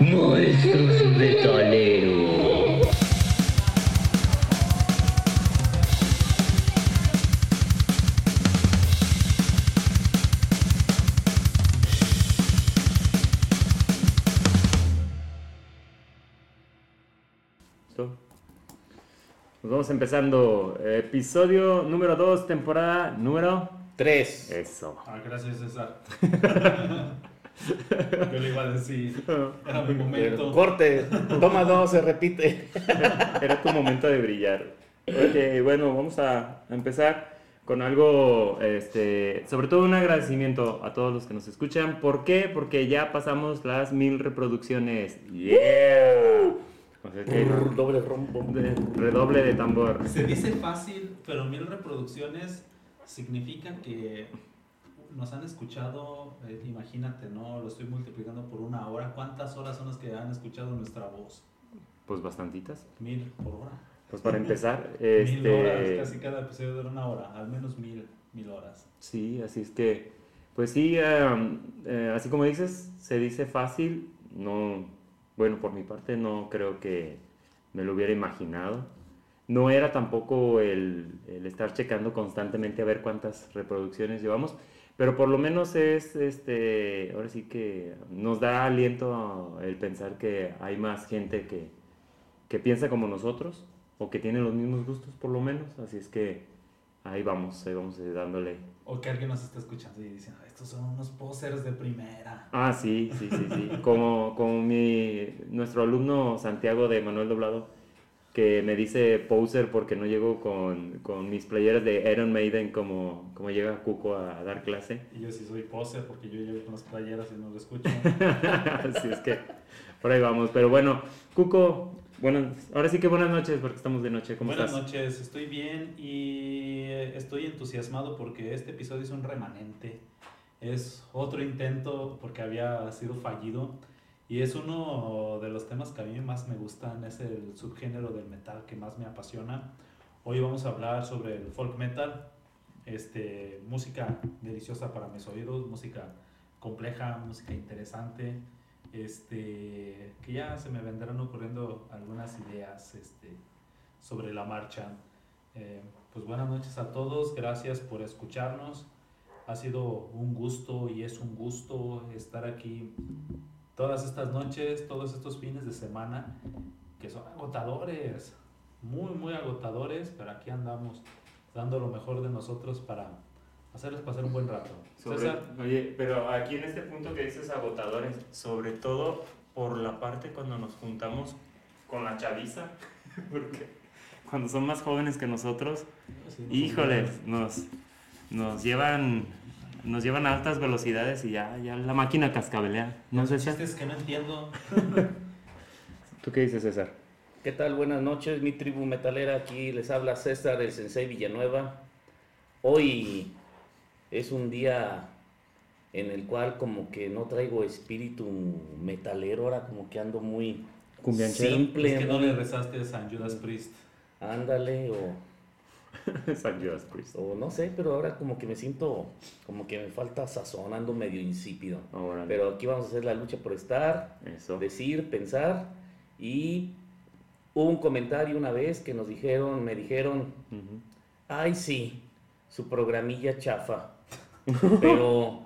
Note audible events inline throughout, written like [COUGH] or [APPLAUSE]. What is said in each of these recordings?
Monstruos Metaleros. ¿Listo? Pues vamos empezando. Episodio número 2, temporada número. Tres. Eso. Ah, gracias, César. [LAUGHS] Yo le iba a decir. [LAUGHS] Era mi momento. corte. Toma dos, se repite. [LAUGHS] Era tu momento de brillar. Ok, bueno, vamos a empezar con algo, este, sobre todo un agradecimiento a todos los que nos escuchan. ¿Por qué? Porque ya pasamos las mil reproducciones. ¡Yeah! O sea que- Brr, Doble rombo. de- redoble de tambor. Se dice fácil, pero mil reproducciones significa que nos han escuchado, eh, imagínate, ¿no? Lo estoy multiplicando por una hora. ¿Cuántas horas son las que han escuchado nuestra voz? Pues bastantitas. Mil por hora. Pues para empezar, [LAUGHS] Mil horas, este, casi cada episodio dura una hora, al menos mil, mil horas. Sí, así es que, pues sí, em, eh, así como dices, se dice fácil, no, bueno, por mi parte no creo que me lo hubiera imaginado. No era tampoco el, el estar checando constantemente a ver cuántas reproducciones llevamos, pero por lo menos es, este, ahora sí que nos da aliento el pensar que hay más gente que, que piensa como nosotros o que tiene los mismos gustos por lo menos, así es que ahí vamos, ahí vamos eh, dándole O que alguien nos está escuchando y diciendo, estos son unos posers de primera. Ah, sí, sí, sí, sí. Como, como mi, nuestro alumno Santiago de Manuel Doblado, que me dice poser porque no llego con, con mis playeras de Iron Maiden como, como llega Cuco a, dar clase. Y yo sí soy poser porque yo llevo con las playeras y no lo escucho. [LAUGHS] Así es que por ahí vamos. Pero bueno, Cuco, bueno, ahora sí que buenas noches porque estamos de noche. ¿Cómo Buenas estás? noches, estoy bien y estoy entusiasmado porque este episodio es un remanente. Es otro intento porque había sido fallido y es uno de los temas que a mí más me gustan, es el subgénero del metal que más me apasiona. Hoy vamos a hablar sobre el folk metal, este, música deliciosa para mis oídos, música compleja, música interesante, este, que ya se me vendrán ocurriendo algunas ideas este, sobre la marcha. Eh, pues buenas noches a todos, gracias por escucharnos. Ha sido un gusto y es un gusto estar aquí todas estas noches, todos estos fines de semana que son agotadores, muy, muy agotadores, pero aquí andamos dando lo mejor de nosotros para hacerles pasar un buen rato. Sobre- César, oye, pero aquí en este punto que dices agotadores, sobre todo por la parte cuando nos juntamos con la chaviza, [LAUGHS] porque cuando son más jóvenes que nosotros, sí, híjoles, nos, nos llevan nos llevan a altas velocidades y ya, ya la máquina cascabelea. No sé si... chistes que no entiendo. [LAUGHS] ¿Tú qué dices, César? ¿Qué tal? Buenas noches, mi tribu metalera. Aquí les habla César, el Sensei Villanueva. Hoy es un día en el cual como que no traigo espíritu metalero, ahora como que ando muy simple. Es que no le rezaste a San Judas Priest. Ándale, o, [LAUGHS] San Judas Priest. o no sé, pero ahora como que me siento como que me falta sazón, ando medio insípido. Órale. Pero aquí vamos a hacer la lucha por estar, Eso. decir, pensar y hubo un comentario una vez que nos dijeron, me dijeron, Ujú. ay sí, su programilla chafa, [LAUGHS] pero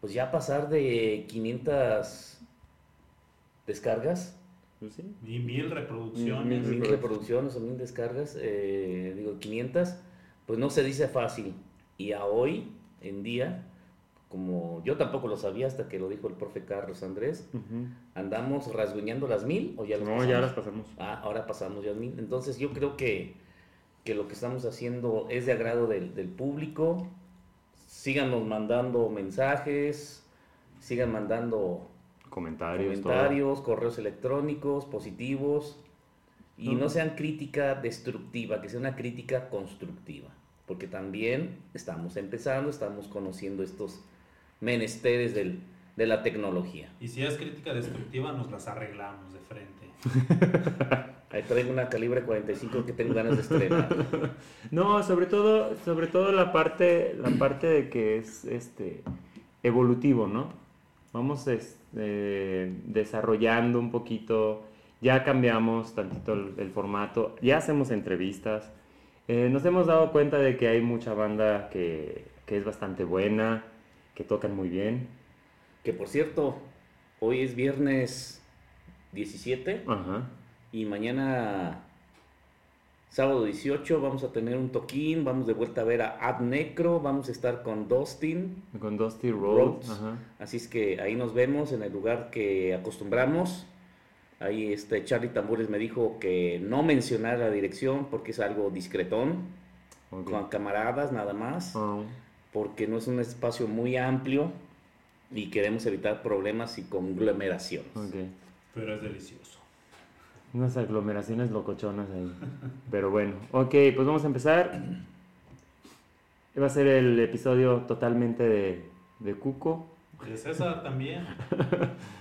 pues ya pasar de 500 descargas, Pues sí. Y mil reproducciones. Mil mil reproducciones. reproducciones o mil descargas, eh, digo 500, pues no se dice fácil. Y a hoy en día, como yo tampoco lo sabía hasta que lo dijo el profe Carlos Andrés, andamos rasguñando las mil o ya las No, pasamos? ya las pasamos. Ah, ahora pasamos ya al mil. Entonces yo creo que, que lo que estamos haciendo es de agrado del, del público. Síganos mandando mensajes, sigan mandando Comentarios, comentarios, correos electrónicos, positivos. Y Ujú. no sean crítica destructiva, que sea una crítica constructiva. Porque también estamos empezando, estamos conociendo estos menesteres del- de la tecnología. Y si es crítica destructiva, nos las arreglamos de frente. [LAUGHS] Ahí traigo una calibre 45 que tengo ganas de estrenar. [LAUGHS] No, sobre todo, sobre todo la parte, la parte de que es este evolutivo, ¿no? Vamos este, desarrollando un poquito, ya cambiamos tantito el, el formato, ya hacemos entrevistas. Eh, nos hemos dado cuenta de que hay mucha banda que, que es bastante buena, que tocan muy bien. Que por cierto, hoy es viernes 17 Ajá. y mañana sábado 18 vamos a tener un toquín, vamos de vuelta a ver a Ad Necro, vamos a estar con Dustin, Con Dusty Rhodes. Rhodes. Ajá. así es que ahí nos vemos en el lugar que acostumbramos. Ahí este Charlie Tambores me dijo que no mencionar la dirección porque es algo discretón, con camaradas nada más, Ah, porque no es un espacio muy amplio y queremos evitar problemas y conglomeraciones. Pero es delicioso. Unas aglomeraciones locochonas ahí. Pero bueno, ok, pues vamos a empezar. Va a ser el episodio totalmente de, de Cuco. De César también.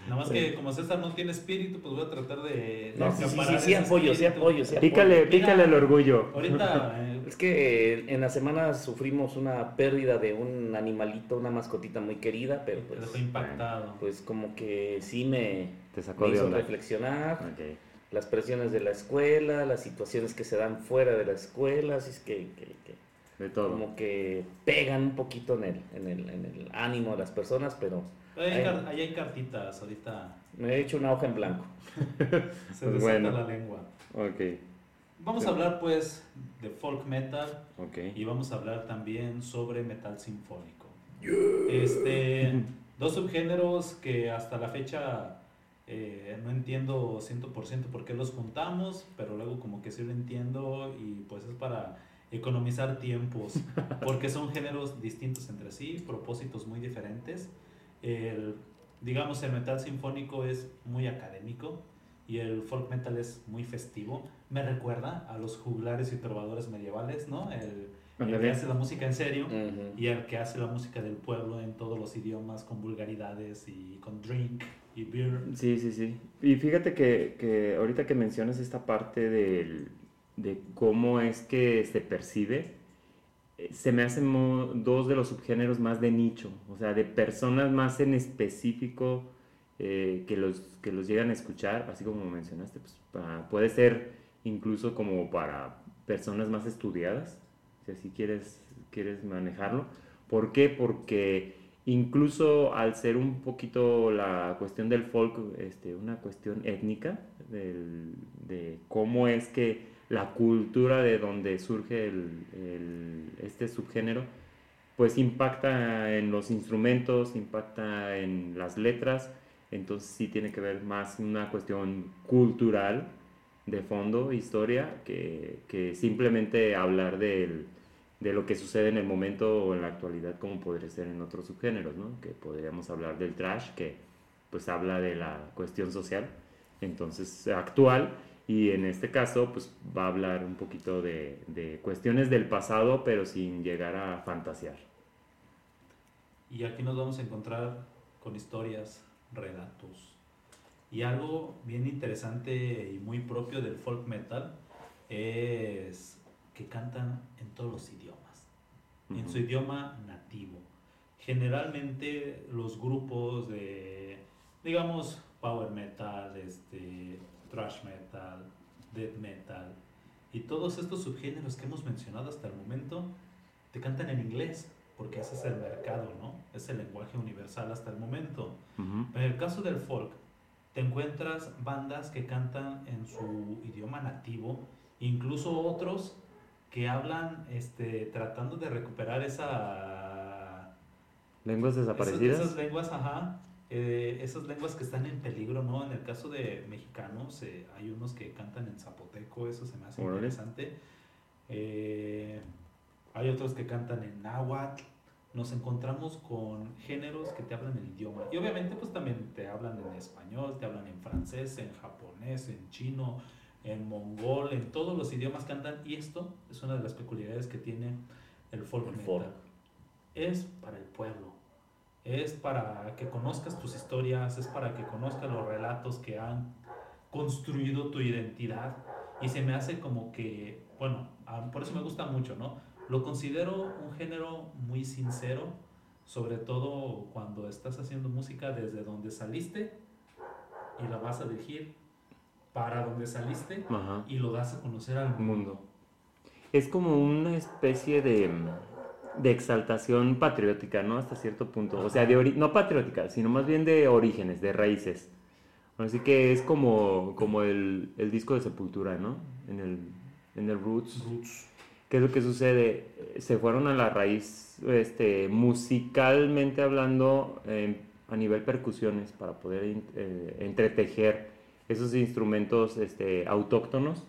Nada más que como César no tiene espíritu, pues voy a tratar de. No, sí, sí, sí, sí, apoyo, sí, apoyo, sí, Pícale, Mira, pícale el orgullo. Ahorita, [LAUGHS] eh, Es que eh, en la semana sufrimos una pérdida de un animalito, una mascotita muy querida, pero te pues, dejó impactado. pues como que sí me, Te sacó me de hizo onda. reflexionar. Ok. Las presiones de la escuela, las situaciones que se dan fuera de la escuela, así es que, que- que De todo. como que pegan un poquito en el, en el, en el ánimo de las personas, pero Ahí hay, ahí cartitas, ahorita me he hecho una hoja en blanco. [LAUGHS] se Pues desata bueno. la lengua. Ok, Vamos a hablar pues de folk metal ok. y vamos a hablar también sobre metal sinfónico. Este, [LAUGHS] dos subgéneros que hasta la fecha eh, no entiendo 100% por qué los juntamos, pero luego como que sí lo entiendo y pues es para economizar tiempos, [LAUGHS] porque son géneros distintos entre sí, propósitos muy diferentes. El, digamos, el metal sinfónico es muy académico y el folk metal es muy festivo. Me recuerda a los juglares y trovadores medievales, ¿no? El, el que hace la música en serio Ujú. y el que hace la música del pueblo en todos los idiomas con vulgaridades y con drink y beer. Sí, sí, sí. Y fíjate que, que ahorita que mencionas esta parte del- de cómo es que se percibe, eh, se me hacen dos de los subgéneros más de nicho, o sea, de personas más en específico eh, que, los, que los llegan a escuchar, así como mencionaste, pues, pa- puede ser incluso como para personas más estudiadas, si así quieres, quieres manejarlo. ¿Por qué? Porque incluso al ser un poquito la cuestión del folk, este, una cuestión étnica, de cómo es que la cultura de donde surge el- este subgénero, pues impacta en los instrumentos, impacta en las letras, entonces sí tiene que ver más una cuestión cultural de fondo, historia, que, que simplemente hablar del, de lo que sucede en el momento o en la actualidad, como podría ser en otros subgéneros, ¿no? Que podríamos hablar del trash, que pues habla de la cuestión social, entonces actual, y en este caso pues va a hablar un poquito de, de cuestiones del pasado, pero sin llegar a fantasear. Y aquí nos vamos a encontrar con historias, relatos. Y algo bien interesante y muy propio del folk metal es que cantan en todos los idiomas, en su idioma nativo. Generalmente los grupos de, digamos, power metal, este, thrash metal, death metal y todos estos subgéneros que hemos mencionado hasta el momento, te cantan en inglés, porque ese es el mercado, ¿no? Es el lenguaje universal hasta el momento. Ujú. En el caso del folk, te encuentras bandas que cantan en su idioma nativo, incluso otros que hablan este, tratando de recuperar esa, Lenguas desaparecidas. esas lenguas, ajá, eh, esas lenguas que están en peligro, ¿no? En el caso de mexicanos, eh, hay unos que cantan en zapoteco, eso se me hace interesante. Eh, hay otros que cantan en náhuatl. Nos encontramos con géneros que te hablan el idioma. Y obviamente pues también te hablan en español, te hablan en francés, en japonés, en chino, en mongol, en todos los idiomas cantan. Y esto es una de las peculiaridades que tiene el folk El metal. folk. Es para el pueblo. Es para que conozcas tus historias, es para que conozcas los relatos que han construido tu identidad. Y se me hace como que, bueno, por eso me gusta mucho, ¿no? Lo considero un género muy sincero sobre todo cuando estás haciendo música desde donde saliste y la vas a dirigir para donde saliste Ajá. y lo das a conocer al mundo. mundo. Es como una especie de, de exaltación patriótica, ¿no? Hasta cierto punto. O sea, de ori- no patriótica, sino más bien de orígenes, de raíces. Así que es como, como el, el disco de Sepultura, ¿no? En el, en el Roots. Roots. ¿Qué es lo que sucede? Eh, Se fueron a la raíz, este, musicalmente hablando, a nivel percusiones, para poder eh, entretejer esos instrumentos este, autóctonos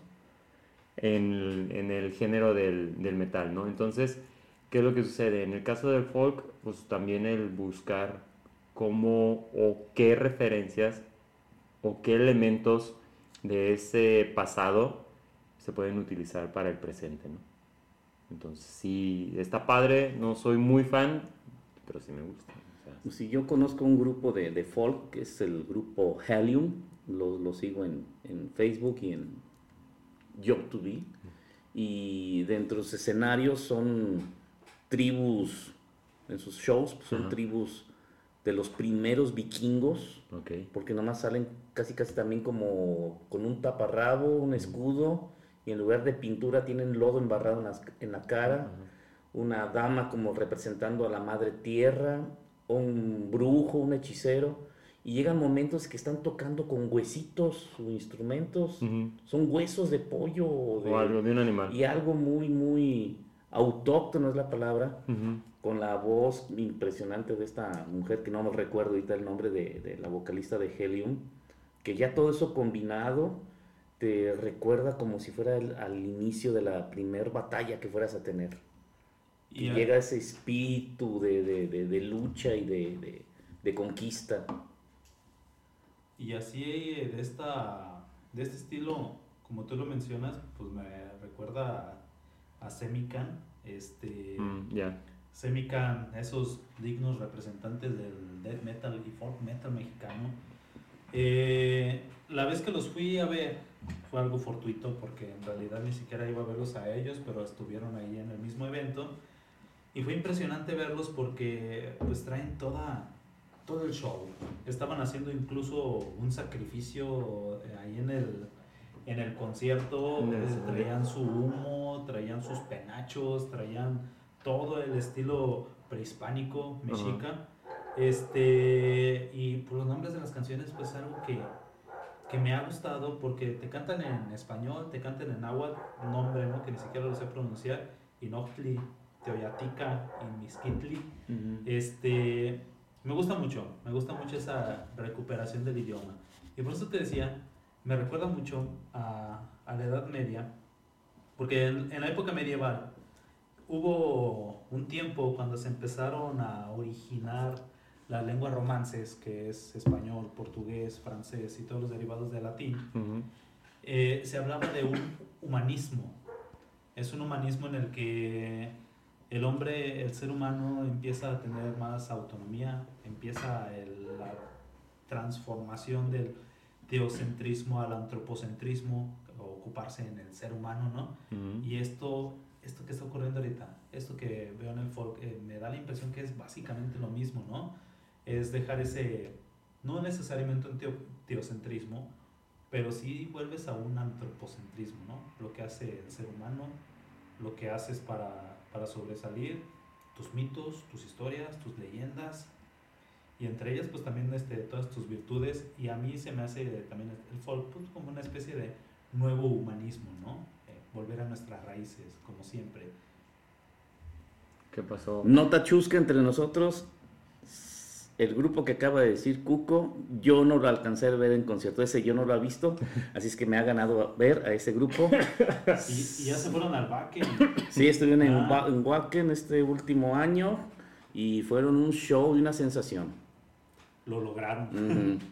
en, en el género del, del metal, ¿no? Entonces, ¿qué es lo que sucede? En el caso del folk, pues también el buscar cómo o qué referencias o qué elementos de ese pasado se pueden utilizar para el presente. Entonces, sí, está padre, no soy muy fan, pero sí me gusta. o sea, Si yo conozco un grupo de, de folk, que es el grupo Helium, lo, lo sigo en, en Facebook y en YouTube, y dentro de sus escenarios son tribus, en sus shows, pues, son Ajá. tribus de los primeros vikingos, ok. porque nomás salen casi casi también como con un taparrabo, un escudo, y en lugar de pintura tienen lodo embarrado en, las- en la cara, una dama como representando a la madre tierra, un brujo, un hechicero, y llegan momentos que están tocando con huesitos o instrumentos, Ujú. son huesos de pollo o, de- O algo de un animal. y algo muy, muy autóctono es la palabra, Ujú. con la voz impresionante de esta mujer, que no me recuerdo ahorita el nombre de, de la vocalista de Helium, que ya todo eso combinado te recuerda como si fuera el- al inicio de la primer batalla que fueras a tener. Y llega ese espíritu de, de- de- de lucha y de, de- de conquista. Y así eh, de esta de este estilo, como tú lo mencionas, pues me recuerda a, a Semican, este Mm, ya. Semican, esos dignos representantes del death metal y folk metal mexicano. Eh, la vez que los fui a ver fue algo fortuito porque en realidad ni siquiera iba a verlos a ellos, pero estuvieron ahí en el mismo evento. Y fue impresionante verlos porque pues traen toda, todo el show. Estaban haciendo incluso un sacrificio eh, ahí en el, en el concierto. Traían su humo, traían sus penachos, traían todo el estilo prehispánico, mexica. Este, y por los nombres de las canciones, pues algo que, que me ha gustado porque te cantan en español, te cantan en náhuatl, un nombre ¿no? que ni siquiera lo sé pronunciar, Inochtli, Teoyatica y Misquitli. Ujú. Este, me gusta mucho, me gusta mucho esa recuperación del idioma. Y por eso te decía, me recuerda mucho a, a la Edad Media, porque en, en la época medieval hubo un tiempo cuando se empezaron a originar las lenguas romances, que es español, portugués, francés y todos los derivados del latín, Ujú. eh, se hablaba de un humanismo. Es un humanismo en el que el hombre, el ser humano empieza a tener más autonomía, empieza el- la transformación del teocentrismo al antropocentrismo, ocuparse en el ser humano, ¿no? Ujú. Y esto, esto que está ocurriendo ahorita, esto que veo en el folk, eh, me da la impresión que es básicamente lo mismo, ¿no? Es dejar ese, no necesariamente un teo- teocentrismo, pero sí vuelves a un antropocentrismo, ¿no? Lo que hace el ser humano, lo que haces para, para sobresalir, tus mitos, tus historias, tus leyendas, y entre ellas pues también este, todas tus virtudes, y a mí se me hace también el folk pues, como una especie de nuevo humanismo, ¿no? Eh, volver a nuestras raíces, como siempre. ¿Qué pasó? Nota chusca entre nosotros. El grupo que acaba de decir Cuco, yo no lo alcancé a ver en concierto. Ese yo no lo he visto, [LAUGHS] así es que me ha ganado ver a ese grupo. [LAUGHS] Y, y ya se fueron al Bakken. Sí, estuvieron en, Ah. En Wacken este último año y fueron un show y una sensación. Lo lograron. Ujú. [LAUGHS]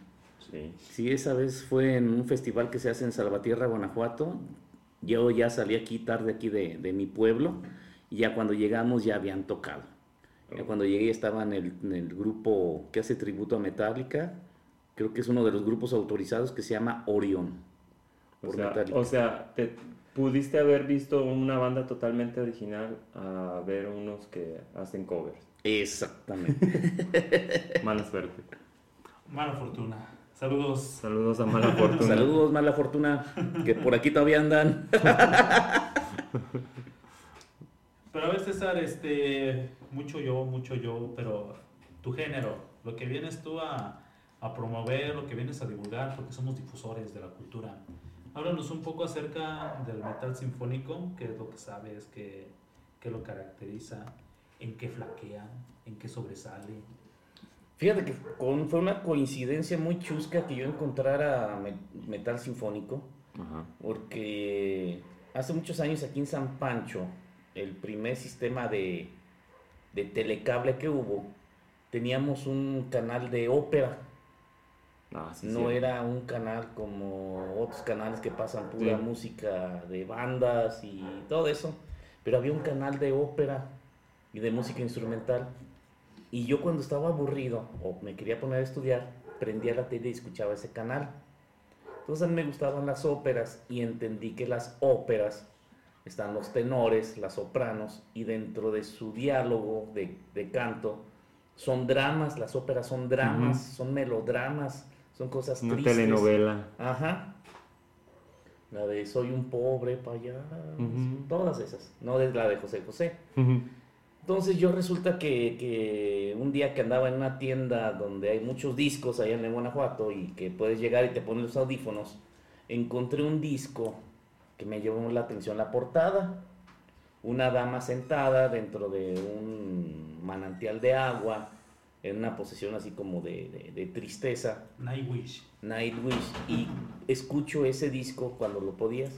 Sí. Sí, esa vez fue en un festival que se hace en Salvatierra, Guanajuato. Yo ya salí aquí tarde aquí de, de mi pueblo y ya cuando llegamos ya habían tocado. Cuando llegué estaba en el, en el grupo que hace tributo a Metallica. Creo que es uno de los grupos autorizados que se llama Orion. O por sea, Metallica. o sea, te- pudiste haber visto una banda totalmente original a ver unos que hacen covers. Exactamente. [LAUGHS] Mala suerte. Mala fortuna. Saludos. Saludos a Mala Fortuna. Saludos, mala fortuna, que por aquí todavía andan. [LAUGHS] Pero a ver, César, este, mucho yo, mucho yo, pero tu género, lo que vienes tú a, a promover, lo que vienes a divulgar, porque somos difusores de la cultura. Háblanos un poco acerca del metal sinfónico, qué es lo que sabes, qué, qué lo caracteriza, en qué flaquea, en qué sobresale. Fíjate que con- fue una coincidencia muy chusca que yo encontrara me- metal sinfónico, Ajá. porque hace muchos años aquí en San Pancho, el primer sistema de, de telecable que hubo, teníamos un canal de ópera. Ah, sí, No sí. era un canal como otros canales que pasan pura Sí. música de bandas y todo eso, pero había un canal de ópera y de música instrumental. Y yo cuando estaba aburrido o me quería poner a estudiar, prendía la tele y escuchaba ese canal. Entonces a mí me gustaban las óperas y entendí que las óperas están los tenores, las sopranos, y dentro de su diálogo de, de canto son dramas, las óperas son dramas, son melodramas, son cosas Una tristes. telenovela. Ajá. La de Soy un pobre payaso, Ujú. todas esas, no es la de José José. Entonces yo resulta que, que un día que andaba en una tienda donde hay muchos discos allá en Guanajuato y que puedes llegar y te pones los audífonos, encontré un disco que me llamó la atención la portada. Una dama sentada dentro de un manantial de agua, en una posición así como de, de- de tristeza, Nightwish. Nightwish, y escucho ese disco cuando lo podías,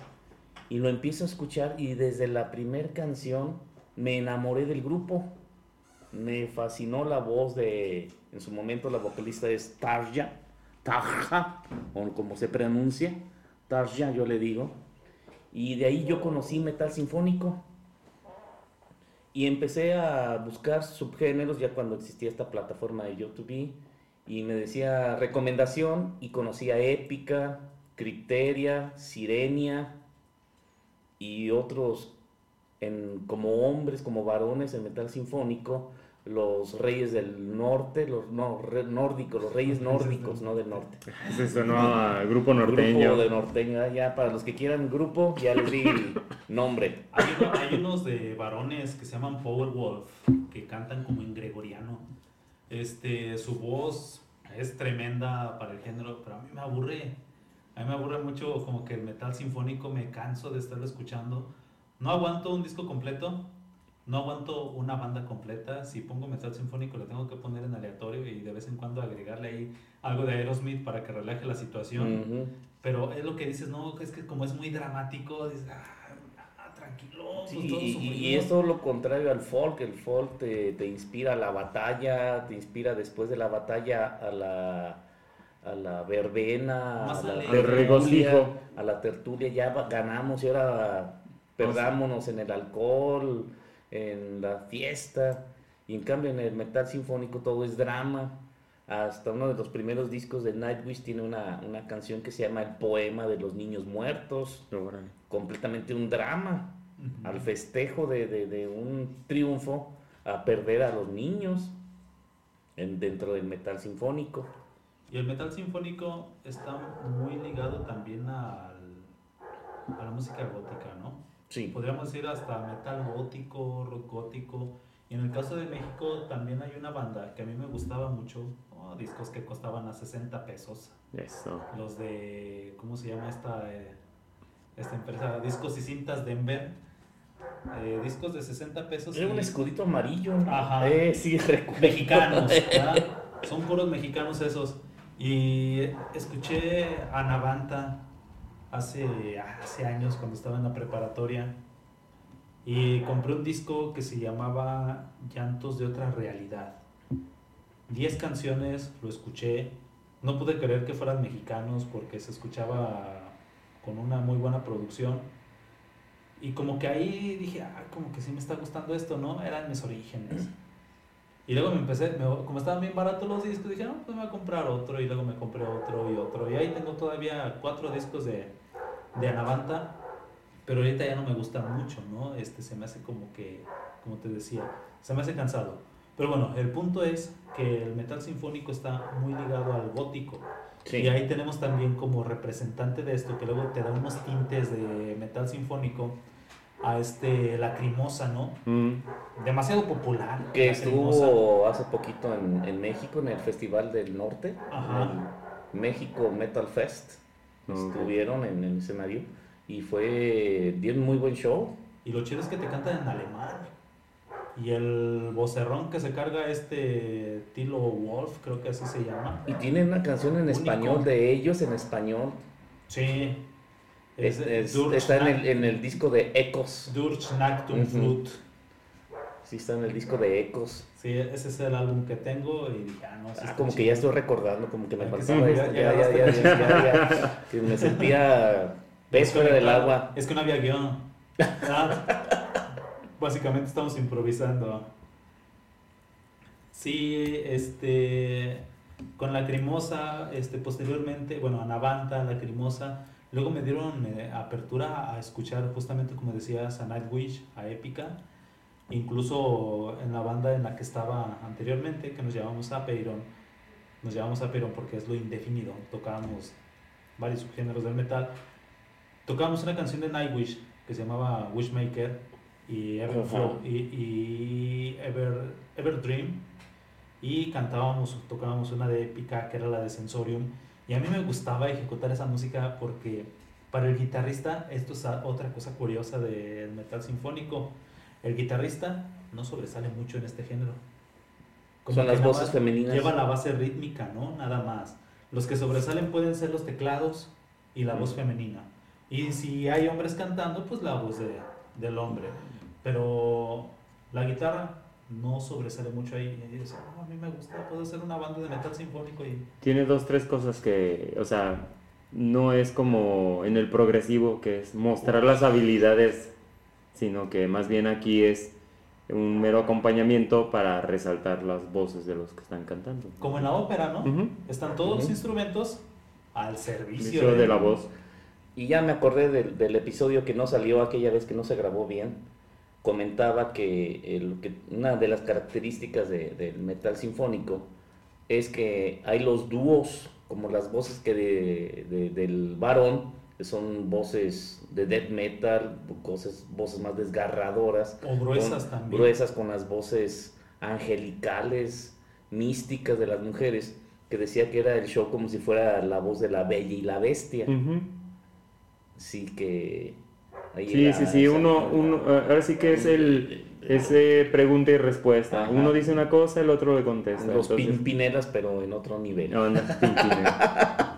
y lo empiezo a escuchar y desde la primera canción me enamoré del grupo. Me fascinó la voz de, en su momento la vocalista es Tarja, Tarja, o como se pronuncia, Tarja yo le digo. Y de ahí yo conocí metal sinfónico. Y empecé a buscar subgéneros ya cuando existía esta plataforma de YouTube. Y me decía recomendación y conocía Épica, Criteria, Sirenia y otros en, como hombres, como varones en metal sinfónico, los reyes del norte, los no, re- nórdicos, los reyes nórdicos, no del norte. Se sonó a grupo norteño. Grupo de norteño, ya para los que quieran grupo, ya les di nombre. Hay, uno- hay unos de varones que se llaman Powerwolf, que cantan como en gregoriano. Este, su voz es tremenda para el género, pero a mí me aburre. A mí me aburre mucho como que el metal sinfónico, me canso de estarlo escuchando. No aguanto un disco completo, no aguanto una banda completa. Si pongo metal sinfónico, lo tengo que poner en aleatorio y de vez en cuando agregarle ahí algo de Aerosmith para que relaje la situación. Ujú. Pero es lo que dices, no, es que como es muy dramático, dices, ah, ah, tranquilo. Sí, pues y, y- sufrimos". y es todo lo contrario al folk. El folk te, te inspira a la batalla, te inspira después de la batalla a la, a la verbena, Más a la alegre. Regocijo. a la tertulia. Ya ganamos y ahora perdámonos en el alcohol, en la fiesta. Y en cambio en el metal sinfónico todo es drama. Hasta uno de los primeros discos de Nightwish tiene una, una canción que se llama El poema de los niños muertos Órale. completamente un drama al festejo de, de- de un triunfo a perder a los niños en- dentro del metal sinfónico. Y el metal sinfónico está muy ligado también al, a la música gótica, ¿no? Sí. Podríamos decir hasta metal gótico, rock gótico. Y en el caso de México también hay una banda que a mí me gustaba mucho, oh, discos que costaban a 60 pesos. Eso. Los de, ¿cómo se llama esta, eh, esta empresa? Discos y cintas Denver. Eh, discos de 60 pesos. Era un escudito amarillo. ¿no? Ajá. Eh, sí, [LAUGHS] recuerdo. mexicanos. Son puros mexicanos esos. Y escuché a Navanta hace, hace años cuando estaba en la preparatoria y compré un disco que se llamaba Llantos de otra realidad. Diez canciones, lo escuché. No pude creer que fueran mexicanos porque se escuchaba con una muy buena producción. Y como que ahí dije, ah, como que sí me está gustando esto, ¿no? Eran mis orígenes. Y luego me empecé, como estaban bien baratos los discos, dije, no, pues me voy a comprar otro. Y luego me compré otro y otro. Y ahí tengo todavía cuatro discos de, de Anavanta. pero ahorita ya no me gusta mucho, ¿no? Este, se me hace como que, como te decía, se me hace cansado. Pero bueno, el punto es que el metal sinfónico está muy ligado al gótico. Sí. Y ahí tenemos también como representante de esto, que luego te da unos tintes de metal sinfónico a este Lacrimosa, ¿no? Mm, Demasiado popular. Que estuvo hace poquito en, en México, en el Festival del Norte, Ajá. el México Metal Fest. Estuvieron en el escenario y fue, dieron muy buen show. Y lo chido es que te cantan en alemán. Y el vocerrón que se carga este Tilo Wolf, creo que así se llama. Y tienen una canción en Único. español de ellos, en español. Sí. Es- Es, es- Durch está en el, Nacht- en el disco de Ecos. Durch Ujú. Flut. Sí, está en el disco de Ecos. Sí, ese es el álbum que tengo y dije, ah, no, sí Es como que ya estoy recordando, como que me faltaba esto. ya- Ya, ya ya, que [LAUGHS] me sentía pez fuera del agua. Es que no había guion. Ah, básicamente estamos improvisando. Sí, este, con Lacrimosa, este, posteriormente, bueno, Anavanta, Lacrimosa, luego me dieron eh, apertura a escuchar justamente, como decías, a Nightwish, a Épica, incluso en la banda en la que estaba anteriormente, que nos llamamos Apeiron, nos llamamos Apeiron porque es lo indefinido, tocábamos varios subgéneros del metal, tocábamos una canción de Nightwish que se llamaba Wishmaker y Ever. Flow- y, y Ever, Ever Dream y cantábamos, tocábamos una de épica que era la de Sensorium y a mí me gustaba ejecutar esa música porque para el guitarrista esto es a- otra cosa curiosa del metal sinfónico el guitarrista no sobresale mucho en este género Son que las voces femeninas. lleva la base rítmica no nada más los que sobresalen pueden ser los teclados y la voz Mm. femenina y si hay hombres cantando pues la voz de, del hombre pero la guitarra no sobresale mucho ahí. Y yo decía, "No, a mí me gusta, puedo hacer una banda de metal sinfónico y Tiene dos, tres cosas que, o sea, no es como en el progresivo, que es mostrar las habilidades, sino que más bien aquí es un mero acompañamiento para resaltar las voces de los que están cantando. como en la ópera, ¿no? Están todos los instrumentos al servicio de la voz. Y ya me acordé del, del episodio que no salió aquella vez que no se grabó bien. Comentaba que, el, que una de las características de- del metal sinfónico es que hay los dúos, como las voces que de, de- del varón, son voces de death metal, voces, voces más desgarradoras, O gruesas con- también. gruesas con las voces angelicales, místicas de las mujeres, que decía que era el show como si fuera la voz de la bella y la bestia. Ujú. Sí, que. ahí Sí, era sí, sí, uno, uno, eh, ahora sí que es el, ese pregunta y respuesta. Ajá. Uno dice una cosa, el otro le contesta. Los entonces- pimpineras, pero en otro nivel. No, no. [LAUGHS]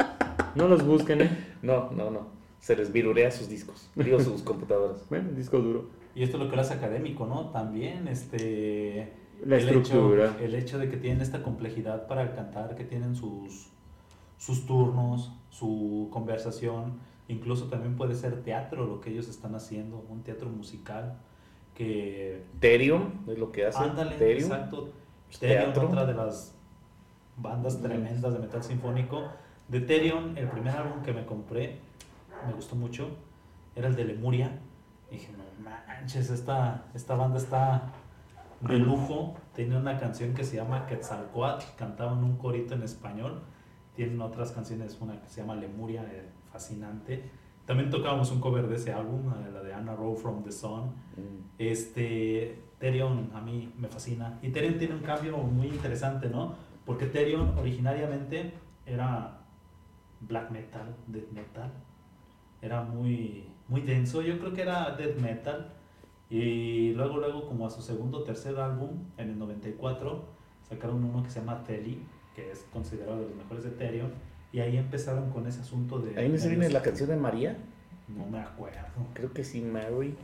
No los busquen, ¿eh? No, no, no. Se les virurea sus discos, digo sus [LAUGHS] computadoras. Bueno, disco duro. Y esto es lo que lo hace académico, ¿no? También, este... La el estructura. Hecho, el hecho de que tienen esta complejidad para cantar, que tienen sus, sus turnos, su conversación, incluso también puede ser teatro lo que ellos están haciendo, un teatro musical que... Therium es lo que hace. Ándale, Therium. exacto. Teatro. otra de las bandas Mm. tremendas de metal sinfónico. De Therion, el primer álbum que me compré, me gustó mucho, era el de Lemuria. Y dije, no manches, esta, esta banda está de lujo. Tiene una canción que se llama Quetzalcoatl, cantaban un corito en español. Tienen otras canciones, una que se llama Lemuria, eh, fascinante. También tocábamos un cover de ese álbum, la de Anna Rowe from the Sun. Mm. Este, Therion a mí me fascina. Y Therion tiene un cambio muy interesante, ¿no? Porque Therion originariamente era black metal, death metal. Era muy, muy denso. Yo creo que era death metal. Y luego, luego, como a su segundo o tercer álbum, en el 94, sacaron uno que se llama Telly, que es considerado de los mejores de Therion. Y ahí empezaron con ese asunto de... Ahí no se viene la canción de María. No me acuerdo. Creo que sí, Mary.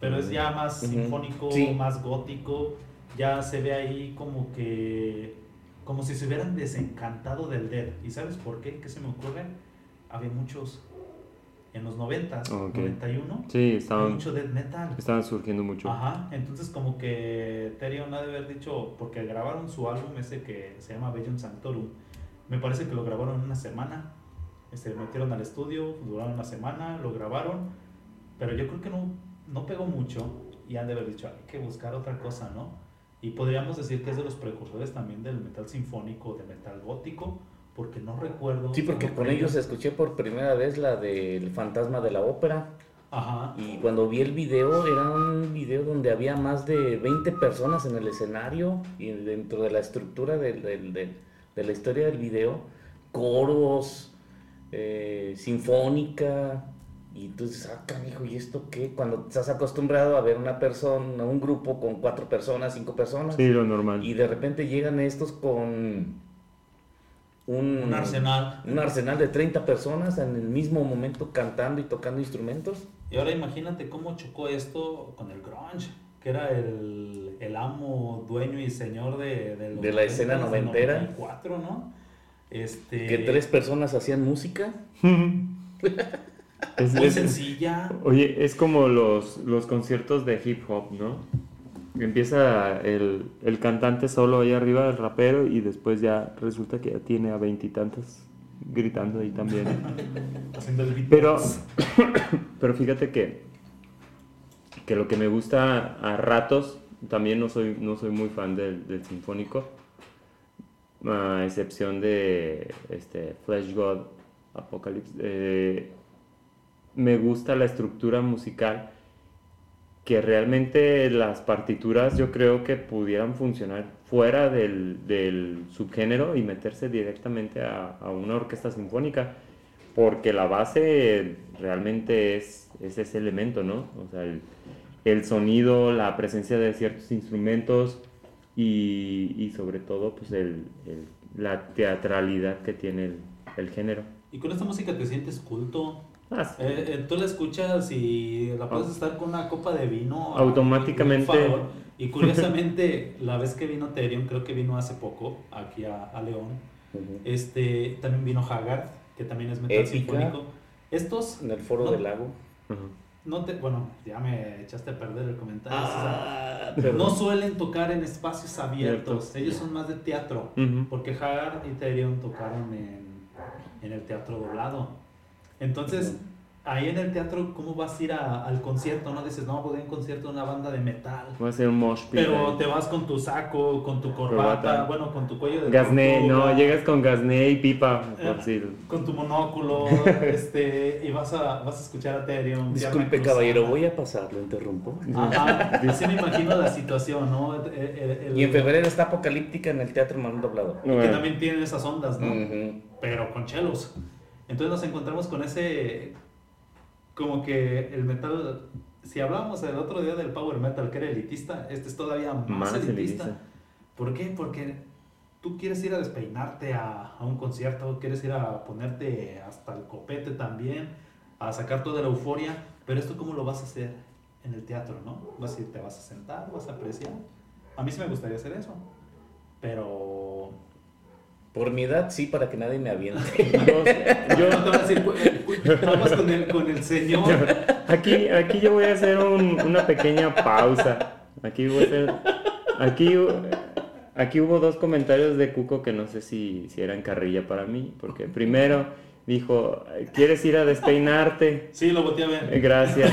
Pero es ya más sinfónico, Sí. más gótico. Ya se ve ahí como que. Como si se hubieran desencantado del death. ¿Y sabes por qué? ¿Qué se me ocurre? Había muchos. En los 90, Ok. 91, Sí, había estaban, mucho death metal. estaban surgiendo mucho. Ajá, entonces como que Therion ha de haber dicho, porque grabaron su álbum ese que se llama Bellum Sanctorum, me parece que lo grabaron en una semana, se metieron al estudio, duraron una semana, lo grabaron, pero yo creo que no, no pegó mucho y han de haber dicho, hay que buscar otra cosa, ¿no? Y podríamos decir que es de los precursores también del metal sinfónico, del metal gótico, porque no recuerdo. Sí, porque con ellos escuché por primera vez la del fantasma de la ópera. Ajá. Y cuando vi el video, era un video donde había más de 20 personas en el escenario y dentro de la estructura del- de la historia del video, coros, eh, sinfónica. Y tú dices, ah, canijo, ¿y esto qué? Cuando estás acostumbrado a ver una persona, un grupo con cuatro personas, cinco personas, Sí, lo normal. y de repente llegan estos con un, Un arsenal. un arsenal de 30 personas en el mismo momento cantando y tocando instrumentos. Y ahora imagínate cómo chocó esto con el grunge, que era el, el amo, dueño y señor de, de, los De la escena 90s, del noventera. 94, ¿no? Este, Que tres personas hacían música. [LAUGHS] Es- Muy es- sencilla. Oye, es como los, los conciertos de hip hop, ¿no? Empieza el, el cantante solo ahí arriba, el rapero, y después ya resulta que ya tiene a veintitantos gritando ahí también. [LAUGHS] Haciendo el Pero, [COUGHS] pero fíjate que, que lo que me gusta a ratos, también no soy, no soy muy fan del, del sinfónico, a excepción de este, Flash God Apocalypse. eh, me gusta la estructura musical que realmente las partituras yo creo que pudieran funcionar fuera del, subgénero y meterse directamente a, una orquesta sinfónica, porque la base realmente es, es ese elemento, ¿no? O sea, el, sonido, la presencia de ciertos instrumentos y, sobre todo pues el, la teatralidad que tiene el, el género. Y con esta música te sientes culto. Ah. [LAUGHS] Eh, eh, tú la escuchas y la puedes estar con una copa de vino. Automáticamente. por favor. Y [LAUGHS] curiosamente, la vez que vino Terion, creo que vino hace poco aquí a, a León, este, también vino Haggard, que también es metal Épica. sinfónico. Estos, En el foro No. del lago. No te, bueno, ya me echaste a perder el comentario. Ah, no suelen tocar en espacios abiertos, ellos son más de teatro. Porque Haggard y Therion tocaron en, en el teatro doblado. Entonces, ahí en el teatro, ¿cómo vas a ir a- al concierto? No dices, no, voy a un concierto de una banda de metal. Voy a hacer un mosh pit Pero te vas con tu saco, con tu corbata, Corbata. bueno, con tu cuello de Gasné, no, llegas con gasné y pipa, por Eh, si... con tu monóculo, [LAUGHS] este, y vas a, vas a escuchar a Therion. disculpe, caballero, voy a pasar, lo interrumpo. Ajá, [LAUGHS] así me imagino la situación, ¿no? El- el- el- Y en febrero está Apocalíptica en el Teatro Manuel Doblado. que también tienen esas ondas, ¿no? Pero con chelos. Entonces nos encontramos con ese, como que el metal, si hablamos el otro día del power metal que era elitista, este es todavía más, Más elitista. elitista. ¿Por qué? Porque tú quieres ir a despeinarte a, a un concierto, quieres ir a ponerte hasta el copete también, a sacar toda la euforia, pero esto cómo lo vas a hacer en el teatro, ¿no? Vas a ir, te vas a sentar, vas a apreciar. A mí sí me gustaría hacer eso, pero Por mi edad, sí, para que nadie me aviente. [LAUGHS] Yo, Yo no te voy a decir, vamos con el, con el señor. aquí, aquí yo voy a hacer un- una pequeña pausa. Aquí voy a hacer... Aquí, aquí hubo dos comentarios de Cuco que no sé si, si eran carrilla para mí, porque primero dijo, ¿quieres ir a despeinarte? Sí, lo volteé a Eh, ver. Gracias.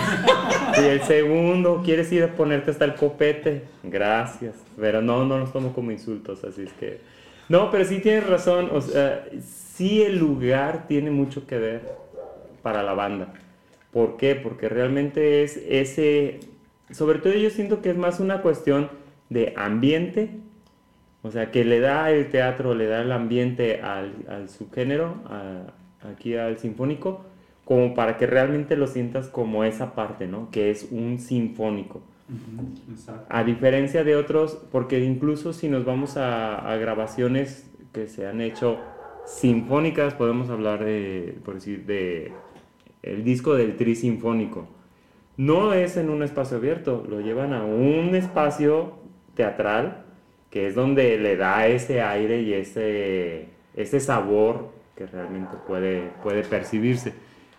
Y el segundo, ¿quieres ir a ponerte hasta el copete? Gracias. Pero no, no los tomo como insultos, así es que... No, pero sí tienes razón, o sea, sí el lugar tiene mucho que ver para la banda. ¿Por qué? Porque realmente es ese... Sobre todo yo siento que es más una cuestión de ambiente, o sea, que le da el teatro, le da el ambiente al, al subgénero, a- aquí al sinfónico, como para que realmente lo sientas como esa parte, ¿no? Que es un sinfónico. A diferencia de otros, porque incluso si nos vamos a, grabaciones que se han hecho sinfónicas, podemos hablar de, por decir, de el disco del tri sinfónico. No es en un espacio abierto, lo llevan a un espacio teatral, que es donde le da ese aire y ese, ese sabor que realmente puede, puede percibirse.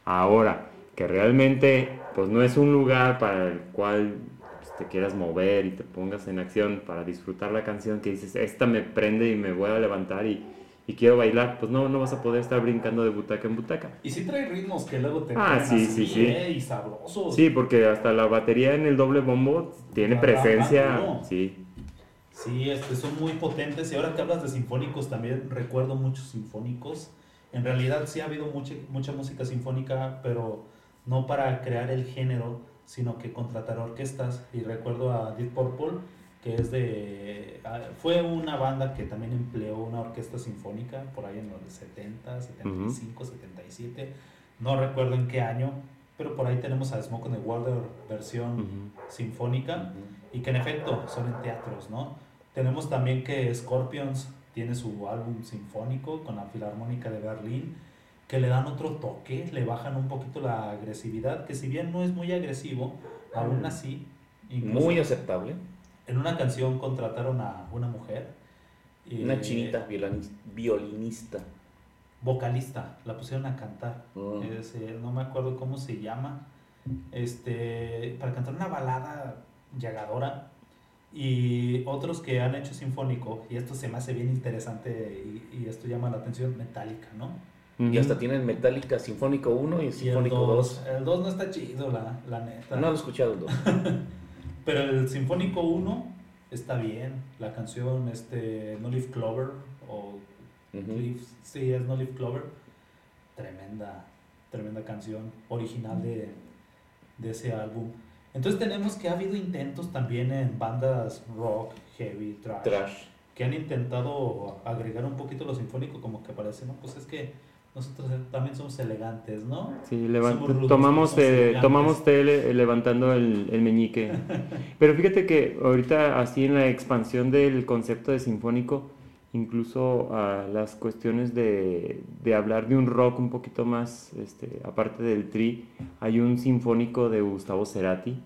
Ahora, que realmente pues no es un lugar para el cual te quieras mover y te pongas en acción para disfrutar la canción que dices, esta me prende y me voy a levantar y, y quiero bailar, pues no, no vas a poder estar brincando de butaca en butaca. Y sí trae ritmos que luego te Ah, sí, sí, sí. ¿eh? Y sabrosos. Sí, porque hasta la batería en el doble bombo tiene presencia. Sí. Sí, este, son muy potentes. Y ahora que hablas de sinfónicos, también recuerdo muchos sinfónicos. En realidad sí ha habido mucha, mucha música sinfónica, pero no para crear el género, sino que contratar orquestas. Y recuerdo a Deep Purple, que es de... ah, Fue una banda que también empleó una orquesta sinfónica por ahí en los 70, 75, 77. No recuerdo en qué año, pero por ahí tenemos a Smoke on the Water versión sinfónica y que en efecto son en teatros, ¿no? Tenemos también que Scorpions tiene su álbum sinfónico con la Filarmónica de Berlín, que le dan otro toque, le bajan un poquito la agresividad, que si bien no es muy agresivo, aún así, incluso Muy aceptable. en una canción contrataron a una mujer, eh, Una chinita violin- violinista. vocalista, la pusieron a cantar. Mm. Es, eh, no me acuerdo cómo se llama, este, para cantar una balada llagadora. Y otros que han hecho sinfónico, y esto se me hace bien interesante y, y esto llama la atención, Metallica, ¿no? Y hasta tienen Metallica Sinfónico 1 y Y el Sinfónico 2, 2. el 2 no está chido, la, la neta. No lo he escuchado el 2. [LAUGHS] Pero el Sinfónico 1 está bien. La canción, este, No Leaf Clover, o Leaf- sí, es No Leaf Clover. Tremenda, tremenda canción original de, de ese álbum. Entonces tenemos que ha habido intentos también en bandas rock, heavy, trash, Trash. que han intentado agregar un poquito lo sinfónico, como que parece, ¿no? Pues es que nosotros también somos elegantes, ¿no? Sí, rudos, tomamos, eh, tomamos té le- levantando el, el meñique. [LAUGHS] Pero fíjate que ahorita así en la expansión del concepto de sinfónico, incluso a las cuestiones de, de hablar de un rock un poquito más, este, aparte del tri, hay un sinfónico de Gustavo Cerati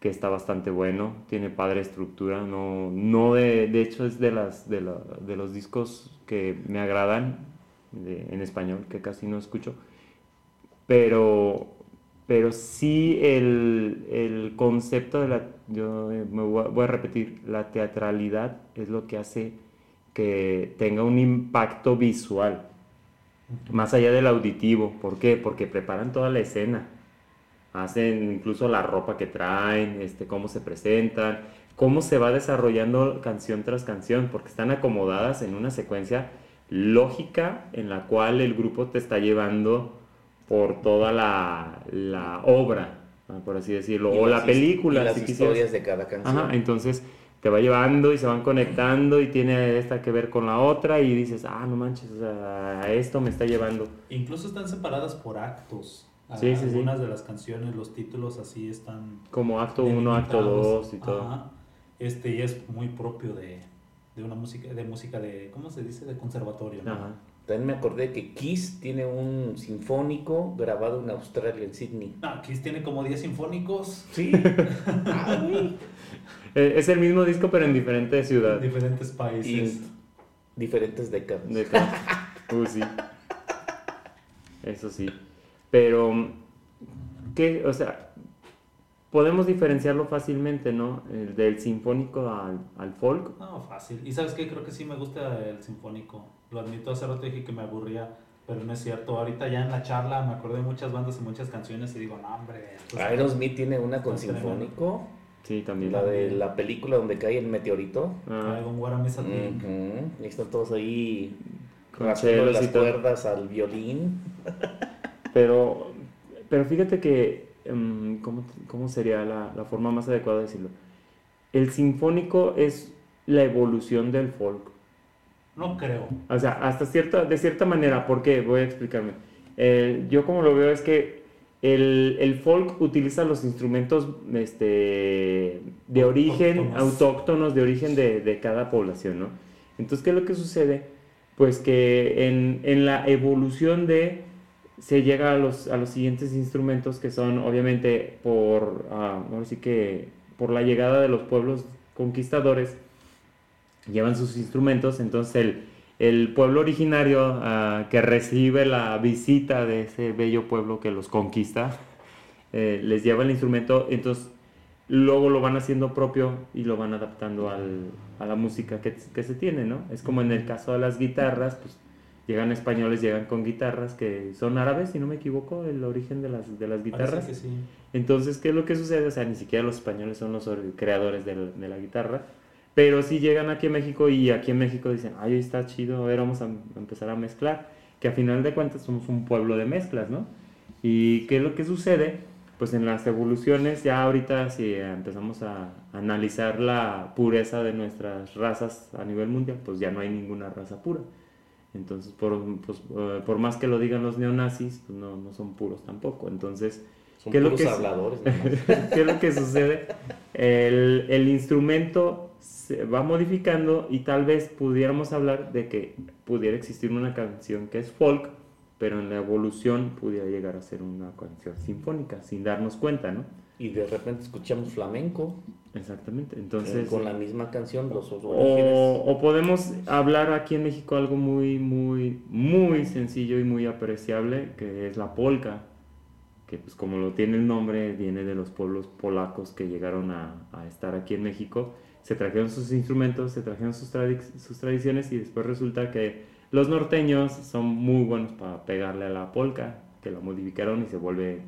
que está bastante bueno, tiene padre estructura, no, no de, de hecho es de, las, de, la- de los discos que me agradan de- en español, que casi no escucho, pero, pero sí el, el concepto de la, yo eh, me voy a, voy a repetir, la teatralidad es lo que hace que tenga un impacto visual, más allá del auditivo. ¿Por qué? Porque preparan toda la escena. Hacen incluso la ropa que traen, este, cómo se presentan, cómo se va desarrollando canción tras canción, porque están acomodadas en una secuencia lógica en la cual el grupo te está llevando por toda la, la obra, por así decirlo, Y o la película, y las si quisieras. historias de cada canción. Ajá, entonces te va llevando y se van conectando y tiene esta que ver con la otra y dices, ah, no manches, o sea, a esto me está llevando. Incluso están separadas por actos. Sí, sí, sí. Algunas de las canciones, los títulos así están Como acto 1, acto delimitados. 2 y todo. Ajá. Este y es muy propio de, de una música, de música de, ¿cómo se dice? De conservatorio, ¿no? Ajá. También me acordé que Kiss tiene un sinfónico grabado en Australia, en Sydney. No, Kiss tiene como 10 sinfónicos Sí. [LAUGHS] Ah, Es el mismo disco pero en diferente en ciudad. diferentes países. en diferentes décadas. De cada- Uh, [LAUGHS] sí. Eso sí. Pero, ¿qué? O sea, podemos diferenciarlo fácilmente, ¿no? El del sinfónico al, al folk. No, fácil. Y sabes qué, creo que sí me gusta el sinfónico. Lo admito, hace rato dije que me aburría, pero no es cierto. Ahorita ya en la charla me acordé de muchas bandas y muchas canciones y digo, no, hombre. Aerosmith tiene una con sinfónico. Sí, también. La de la película donde cae el meteorito. Ah. Ujú, Y están todos ahí Con las y todo. cuerdas al violín. Pero, pero fíjate que, em, ¿cómo, cómo sería la, la forma más adecuada de decirlo? El sinfónico es la evolución del folk. No creo. O sea, hasta cierta, de cierta manera, ¿por qué? Voy a explicarme. Eh, yo como lo veo es que el, el folk utiliza los instrumentos este, de origen, Autóctonos. autóctonos, de origen de, de cada población, ¿no? Entonces, ¿qué es lo que sucede? Pues que en, en la evolución de se llega a los, a los siguientes instrumentos que son obviamente por, ah, ahora sí que por la llegada de los pueblos conquistadores, llevan sus instrumentos, entonces el, el pueblo originario ah, que recibe la visita de ese bello pueblo que los conquista, eh, les lleva el instrumento, entonces luego lo van haciendo propio y lo van adaptando al, a la música que, que se tiene, ¿no? Es como en el caso de las guitarras, pues llegan españoles, llegan con guitarras que son árabes, si no me equivoco, el origen de las, de las guitarras. que sí. Entonces, ¿qué es lo que sucede? O sea, ni siquiera los españoles son los or- creadores del- de, la guitarra, pero sí llegan aquí a México y aquí en México dicen, ay, está chido, a ver, vamos a, a empezar a mezclar, que a final de cuentas somos un pueblo de mezclas, ¿no? ¿Y qué es lo que sucede? Pues en las evoluciones, ya ahorita si empezamos a analizar la pureza de nuestras razas a nivel mundial, pues ya no hay ninguna raza pura. Entonces, por, pues, eh, por más que lo digan los neonazis, pues no, no son puros tampoco. Entonces, Son ¿Qué es lo puros que es? habladores. [LAUGHS] ¿Qué es lo que sucede? El, el instrumento se va modificando y tal vez pudiéramos hablar de que pudiera existir una canción que es folk, pero en la evolución pudiera llegar a ser una canción sinfónica, sin darnos cuenta, ¿no? y de repente escuchamos flamenco Exactamente. eh, Entonces, con la misma canción, los orígenes. o, o podemos hablar aquí en México algo muy, muy, muy sencillo y muy apreciable, que es la polka, que pues como lo tiene el nombre, viene de los pueblos polacos que llegaron a, a estar aquí en México. Se trajeron sus instrumentos, se trajeron sus, tradi- sus tradiciones y después resulta que los norteños son muy buenos para pegarle a la polka, que la modificaron y se vuelve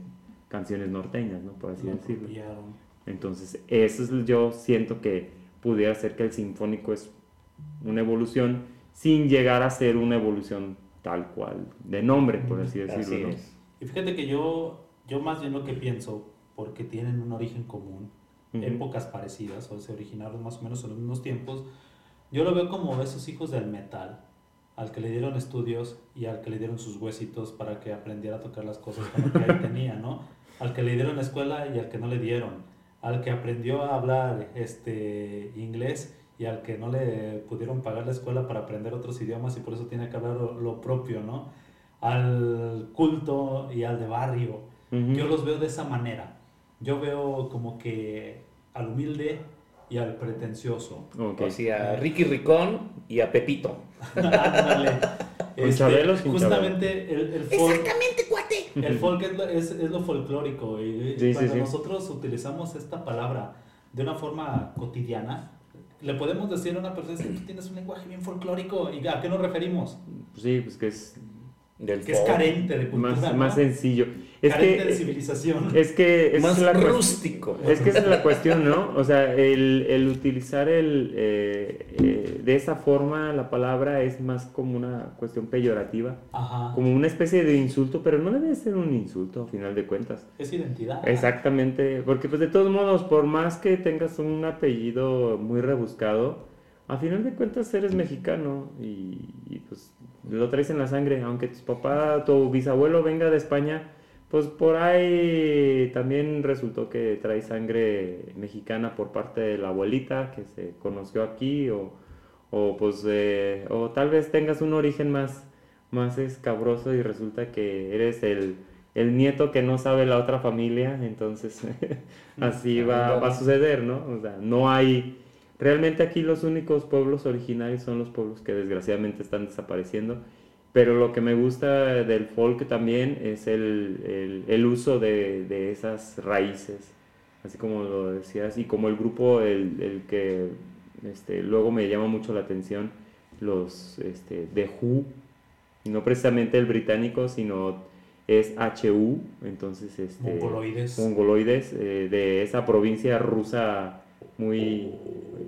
canciones norteñas, ¿no? Por así Lo decirlo. Entonces, eso es, yo siento que pudiera ser que el sinfónico es una evolución sin llegar a ser una evolución tal cual, de nombre, por así decirlo. Así ¿no? es. Y fíjate que yo, yo más bien lo que pienso, porque tienen un origen común, épocas parecidas, o se originaron más o menos en los mismos tiempos, yo lo veo como esos hijos del metal, al que le dieron estudios y al que le dieron sus huesitos para que aprendiera a tocar las cosas con lo que [LAUGHS] ahí tenía, ¿no? Al que le dieron escuela y al que no le dieron, al que aprendió a hablar este, inglés y al que no le pudieron pagar la escuela para aprender otros idiomas y por eso tiene que hablar lo, lo propio, ¿no? Al culto y al de barrio. Ujú. Yo los veo de esa manera. Yo veo como que al humilde y al pretencioso. Ok. O sea, a Ricky Ricón y a Pepito. [LAUGHS] Ándale. ¿Con Chabelo o sin justamente el, el Exactamente. El [LAUGHS] folk es, lo, es, es lo folclórico. Y, Sí, cuando sí. nosotros utilizamos esta palabra de una forma cotidiana, le podemos decir a una persona, "Es que tú tienes un lenguaje bien folclórico. ¿Y a qué nos referimos? Sí, pues que es Del Que es carente de cultura, más, ¿no? más sencillo. Es carente de civilización. es que esa Más es la cuestión. rústico. Es que esa es la cuestión, ¿no? O sea, el, el utilizar el, eh, eh, de esa forma la palabra es más como una cuestión peyorativa, Ajá. como una especie de insulto, pero no debe ser un insulto a final de cuentas. Es identidad. Exactamente, porque pues de todos modos, por más que tengas un apellido muy rebuscado, a final de cuentas eres mexicano y, y, pues lo traes en la sangre, aunque tu papá, tu bisabuelo venga de España, pues por ahí también resultó que trae sangre mexicana por parte de la abuelita que se conoció aquí o, o pues eh, o tal vez tengas un origen más más escabroso y resulta que eres el, el nieto que no sabe la otra familia, entonces [LAUGHS] así va, va a suceder, ¿no? O sea, no hay... Realmente aquí los únicos pueblos originarios son los pueblos que desgraciadamente están desapareciendo, pero lo que me gusta del folk también es el, el- el uso de, de esas raíces, así como lo decías, y como el grupo, el, el que este, luego me llama mucho la atención, los este, The Who, y no precisamente el británico, sino es HU, entonces este, Mongoloides. mongoloides, eh, de esa provincia rusa muy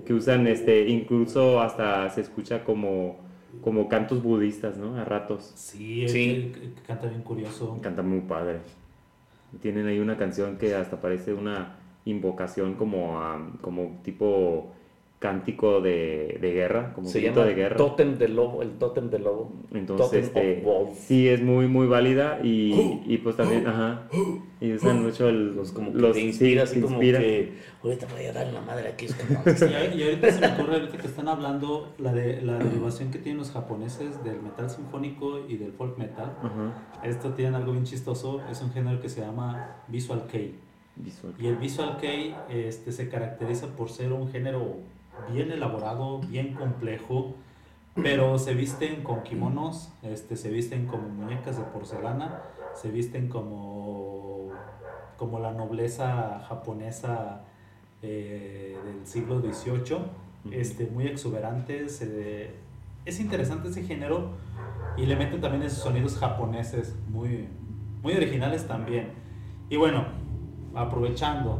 que usan este incluso hasta se escucha como como cantos budistas, ¿no? A ratos. Sí, es Sí. que canta bien curioso. Canta muy padre. Tienen ahí una canción que hasta parece una invocación como a- como tipo cántico de, de guerra, como Se grito llama de guerra. Tótem del Lobo, el Tótem del Lobo. Entonces, Totem este, sí es muy, muy válida y, y pues también, [GASPS] ajá, y usan [GASPS] mucho el, Los como que los- te sí, inspira, así te como inspira. que ahorita voy a darle la madre aquí. Es como, [LAUGHS] Y, ahorita se me ocurre, ahorita que están hablando, la, de, la derivación que tienen los japoneses del metal sinfónico y del folk metal. Ajá, Esto tiene algo bien chistoso, es un género que se llama Visual Kei. visual. Y el Visual Kei este, se caracteriza por ser un género bien elaborado, bien complejo, pero se visten con kimonos, este, se visten como muñecas de porcelana, se visten como, como la nobleza japonesa eh, del siglo XVIII este, muy exuberantes. eh, es interesante ese género y le meten también esos sonidos japoneses muy, muy originales también. Y bueno, aprovechando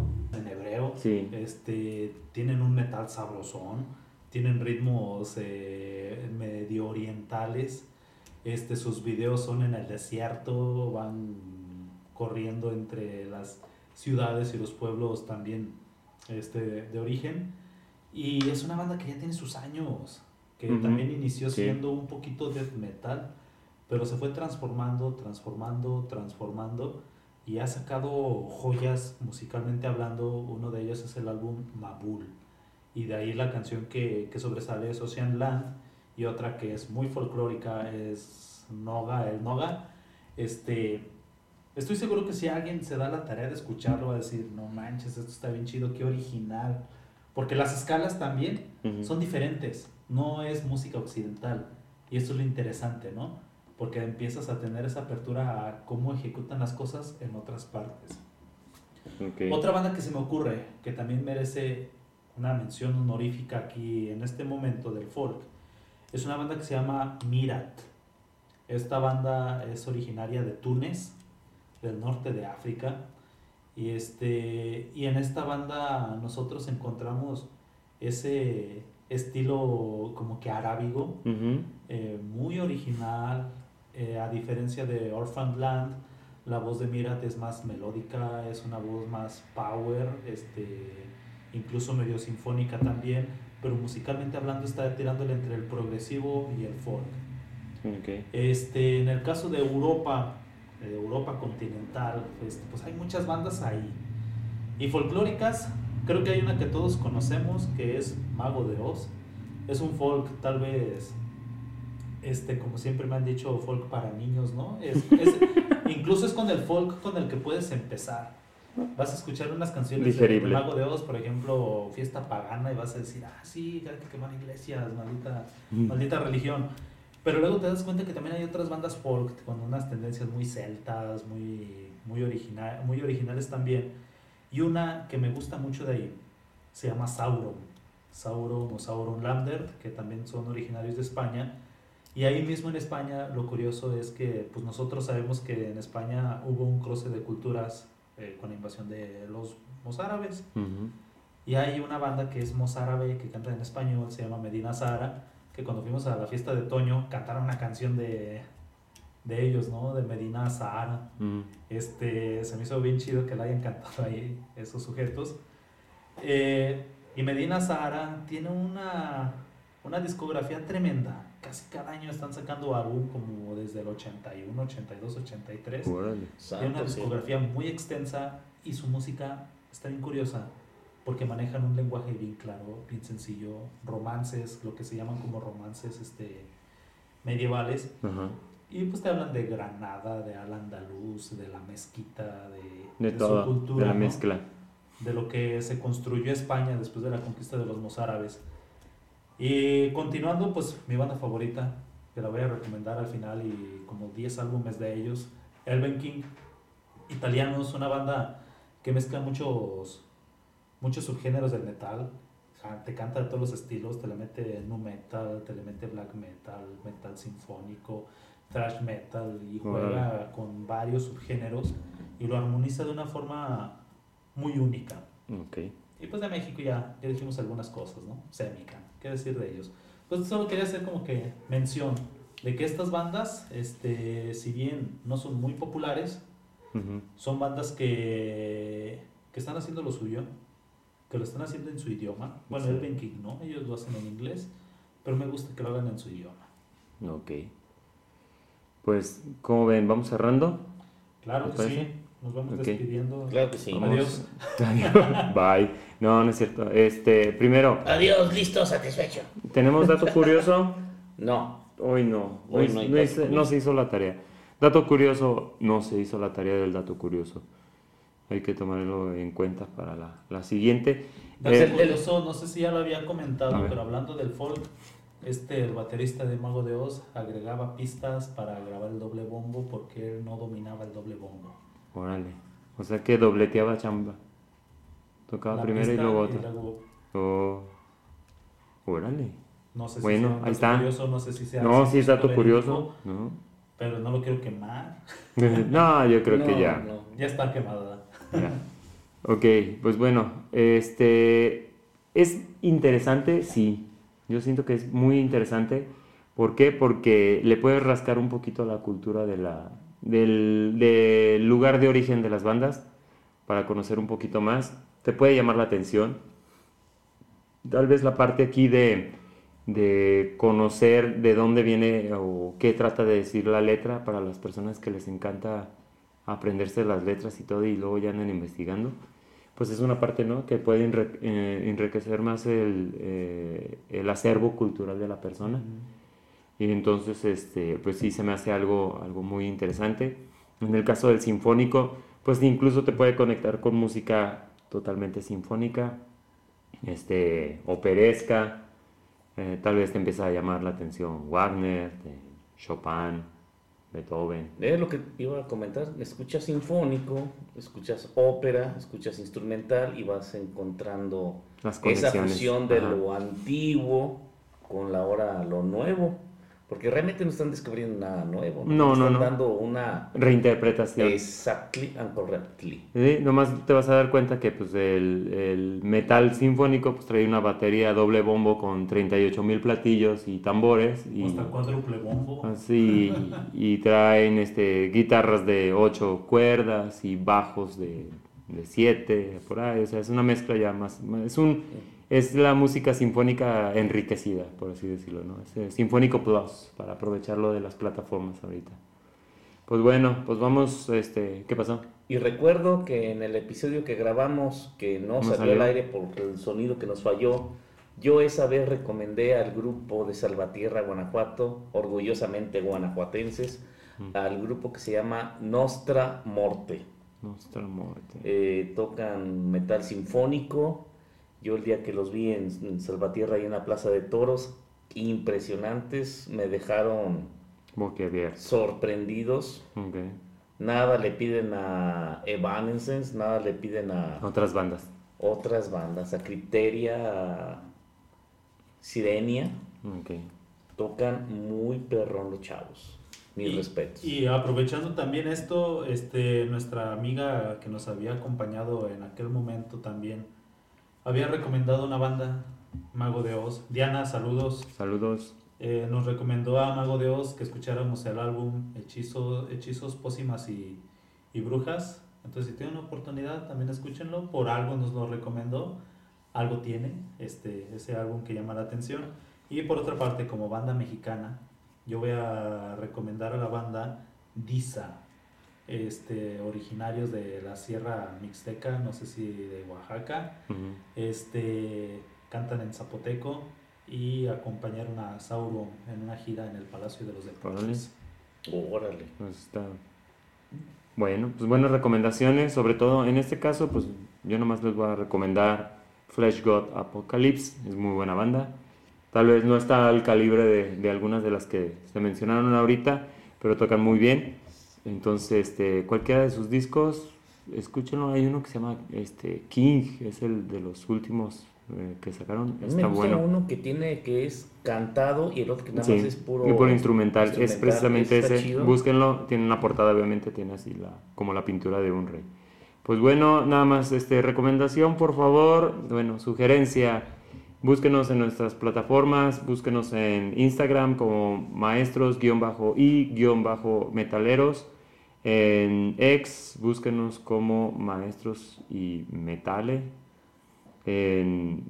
Sí. este, tienen un metal sabrosón, tienen ritmos eh, medio orientales. Este, sus videos son en el desierto, van corriendo entre las ciudades y los pueblos también este, de origen. Y es una banda que ya tiene sus años, que también inició sí. siendo un poquito death metal, pero se fue transformando, transformando, transformando y ha sacado joyas musicalmente hablando. Uno de ellos es el álbum Mabul. Y de ahí la canción que, que sobresale es Ocean Land y otra que es muy folclórica es Noga, el Noga. Este, estoy seguro que si alguien se da la tarea de escucharlo va a decir, no manches, esto está bien chido, qué original. Porque las escalas también son diferentes, no es música occidental. Y esto es lo interesante, ¿no? Porque empiezas a tener esa apertura a cómo ejecutan las cosas en otras partes. Ok. Otra banda que se me ocurre, que también merece una mención honorífica aquí en este momento del folk, es una banda que se llama Mirat. Esta banda es originaria de Túnez, del norte de África. Y, este, y en esta banda nosotros encontramos ese estilo como que arábigo, Ujú. eh, muy original, eh, a diferencia de Orphan Land, la voz de Mirat es más melódica, es una voz más power, este, incluso medio sinfónica también, pero musicalmente hablando está tirándole entre el progresivo y el folk. Ok. Este, en el caso de Europa, de Europa continental, este, pues hay muchas bandas ahí. Y folclóricas, creo que hay una que todos conocemos, que es Mago de Oz. Es un folk tal vez, este, como siempre me han dicho, folk para niños, ¿no? Es, es- [LAUGHS] incluso es con el folk con el que puedes empezar. Vas a escuchar unas canciones de, de Digerible. Mago de Oz, por ejemplo, Fiesta Pagana, y vas a decir, ah, sí, hay que quemar iglesias, maldita maldita religión. Pero luego te das cuenta que también hay otras bandas folk con unas tendencias muy celtas, muy, muy, original, muy originales también. Y una que me gusta mucho de ahí se llama Sauron. Sauron o Sauron Lander, que también son originarios de España. Y ahí mismo en España lo curioso es que pues nosotros sabemos que en España hubo un cruce de culturas eh, con la invasión de los mozárabes. Ujú. Y hay una banda que es mozárabe que canta en español, se llama Medina Sahara, que cuando fuimos a la fiesta de Toño cantaron una canción de, de ellos, ¿no? De Medina Sahara. Ujú. Este, se me hizo bien chido que la hayan cantado ahí esos sujetos. Eh, y Medina Sahara tiene una, una discografía tremenda. Casi cada año están sacando álbum como desde el 81, 82, 83. Órale. Tiene una sí. discografía muy extensa y su música está bien curiosa porque manejan un lenguaje bien claro, bien sencillo, romances, lo que se llaman como romances este, medievales. Ajá. Y pues te hablan de Granada, de al andaluz, de la mezquita, de, De de todo, su cultura, de la ¿no? mezcla. de lo que se construyó España después de la conquista de los mozárabes. Y continuando, pues mi banda favorita, que la voy a recomendar al final y como 10 álbumes de ellos, Elven King, italianos, una banda que mezcla muchos, muchos subgéneros del metal, te canta de todos los estilos, te le mete nu metal, te le mete black metal, metal sinfónico, thrash metal y juega con varios subgéneros y lo armoniza de una forma muy única. Ok. Y pues de México ya, ya dijimos algunas cosas, ¿no? Semica, ¿qué decir de ellos? Pues solo quería hacer como que mención de que estas bandas, este, si bien no son muy populares, son bandas que, que están haciendo lo suyo, que lo están haciendo en su idioma. Bueno, Sí. el Ben King, ¿no? Ellos lo hacen en inglés, pero me gusta que lo hagan en su idioma. Ok. Pues, como ven, vamos cerrando. Claro ¿Te que parece? sí, nos vamos despidiendo. Claro que sí. Vamos. Adiós. [LAUGHS] Bye. No, no es cierto. Este, primero, Adiós, listo, satisfecho. tenemos dato curioso. No. Hoy no. Hoy Hoy no hay no, hice- no se hizo la tarea. Dato curioso, no se hizo la tarea del dato curioso. Hay que tomarlo en cuenta para la, la siguiente. Dato Eh, curioso, no sé si ya lo había comentado, pero hablando del folk, este, el baterista de Mago de Oz agregaba pistas para grabar el doble bombo porque él no dominaba el doble bombo. Órale. O sea que dobleteaba chamba. Tocaba La primero y luego otra. luego- Oh, Órale. No sé Bueno, si sea ahí está. curioso, no sé si sea No, sí es dato curioso. ¿no? Pero no lo quiero quemar. [LAUGHS] no, yo creo que ya. no. Ya está quemada. Ok, pues bueno, este es interesante, sí. Yo siento que es muy interesante. ¿Por qué? Porque le puedes rascar un poquito a la cultura de la, del, lugar de origen de las bandas para conocer un poquito más. Te puede llamar la atención. Tal vez la parte aquí de, de conocer de dónde viene o qué trata de decir la letra para las personas que les encanta aprenderse las letras y todo y luego ya andan investigando, pues es una parte, ¿no? Que puede eh, enriquecer más el, eh, el acervo cultural de la persona. Y entonces, este, pues sí, se me hace algo, algo muy interesante. En el caso del sinfónico, pues incluso te puede conectar con música totalmente sinfónica, este, operesca, eh, tal vez te empieza a llamar la atención Wagner, Chopin, Beethoven. Es lo que iba a comentar. Escuchas sinfónico, escuchas ópera, escuchas instrumental y vas encontrando Las esa fusión de Ajá. lo antiguo con la hora lo nuevo. Porque realmente no están descubriendo nada nuevo. No, no, están no. dando una Reinterpretación. exactly and correctly. Sí, nomás te vas a dar cuenta que pues, el, el metal sinfónico pues, trae una batería doble bombo con 38 mil platillos y tambores. Y, Hasta cuádruple bombo. así, y traen este, guitarras de 8 cuerdas y bajos de 7, por ahí. O sea, es una mezcla ya más. más- es, un, es la música sinfónica enriquecida, por así decirlo. ¿no? Es eh, Sinfónico Plus, para aprovecharlo de las plataformas ahorita. Pues bueno, pues vamos, este, ¿qué pasó? Y recuerdo que en el episodio que grabamos, que no, salió salió. al aire por el sonido que nos falló, yo esa vez recomendé al grupo de Salvatierra, Guanajuato, orgullosamente guanajuatenses, Mm. al grupo que se llama Nostra Morte. Nuestra muerte. Eh, tocan metal sinfónico. Yo el día que los vi en, en Salvatierra y en la Plaza de Toros, impresionantes, me dejaron sorprendidos. Ok. Nada le piden a Evanescence, nada le piden a Otras bandas. otras bandas, a Criteria, a Sirenia. Ok. Tocan muy perrón los chavos. Mis Y- respetos. Y aprovechando también esto, este, nuestra amiga que nos había acompañado en aquel momento también había recomendado una banda, Mago de Oz. Diana, saludos. Saludos. Eh, nos recomendó a Mago de Oz que escucháramos el álbum Hechizo, Hechizos, Pócimas y, y Brujas. Entonces, si tienen una oportunidad, también escúchenlo. Por algo nos lo recomendó. Algo tiene este, ese álbum que llama la atención. Y por otra parte, como banda mexicana, yo voy a recomendar a la banda Disa, este, originarios de la Sierra Mixteca, no sé si de Oaxaca. Este, cantan en zapoteco y acompañaron a Sauron en una gira en el Palacio de los Deportes. Órale. Pues está. Bueno, pues buenas recomendaciones. Sobre todo en este caso, pues yo nomás les voy a recomendar Flesh God Apocalypse. Es muy buena banda. Tal vez no está al calibre de, de algunas de las que se mencionaron ahorita, pero tocan muy bien. Entonces, este, cualquiera de sus discos, escúchenlo. Hay uno que se llama este, King, es el de los últimos eh, que sacaron. Mí me Está gusta bueno. uno que tiene que es cantado y el otro que nada Sí, más es puro, y puro instrumental. Es precisamente está ese. chido. Búsquenlo. Tiene una portada, obviamente, tiene así la, como la pintura de un rey. Pues bueno, nada más este, recomendación, por favor. Bueno, sugerencia. Búsquenos en nuestras plataformas, búsquenos en Instagram como maestros-y-metaleros. En X, búsquenos como maestros y metale. En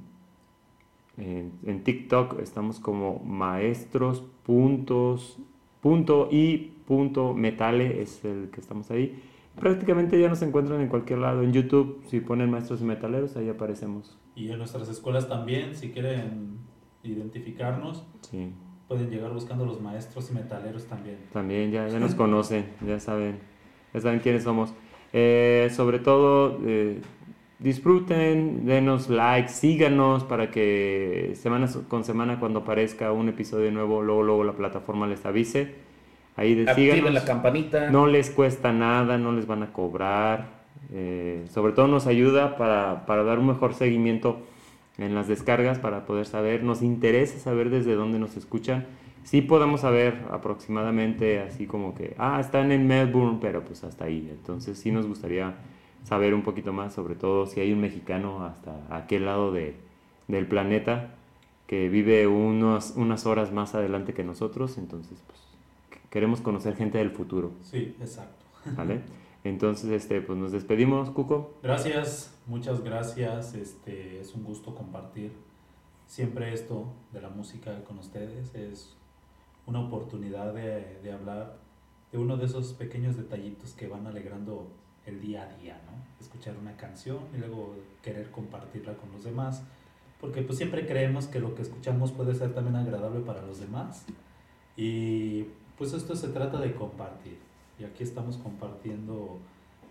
en, en TikTok estamos como maestros puntos punto y punto metale es el que estamos ahí. Prácticamente ya nos encuentran en cualquier lado. En YouTube, si ponen maestros y metaleros, ahí aparecemos. Y en nuestras escuelas también, si quieren identificarnos, Sí, pueden llegar buscando los maestros y metaleros también. también ya, ya nos conocen, ya saben, ya saben quiénes somos. Eh, sobre todo, eh, disfruten, denos like, síganos para que semana con semana cuando aparezca un episodio nuevo, luego, luego la plataforma les avise. Ahí de, Activen síganos. la campanita. No les cuesta nada, no les van a cobrar. eh, sobre todo nos ayuda para, para dar un mejor seguimiento en las descargas para poder saber. Nos interesa saber desde dónde nos escuchan. Sí podemos saber aproximadamente así como que, ah, están en Melbourne, pero pues hasta ahí. Entonces sí nos gustaría saber un poquito más, sobre todo si hay un mexicano hasta aquel lado de, del planeta que vive unos, unas horas más adelante que nosotros. Entonces, pues queremos conocer gente del futuro. Sí, exacto. ¿Vale? Entonces, este, pues nos despedimos, Cuco. Gracias, muchas gracias. Este, es un gusto compartir siempre esto de la música con ustedes. Es una oportunidad de, de hablar de uno de esos pequeños detallitos que van alegrando el día a día, ¿no? Escuchar una canción y luego querer compartirla con los demás, porque pues siempre creemos que lo que escuchamos puede ser también agradable para los demás y pues esto se trata de compartir y aquí estamos compartiendo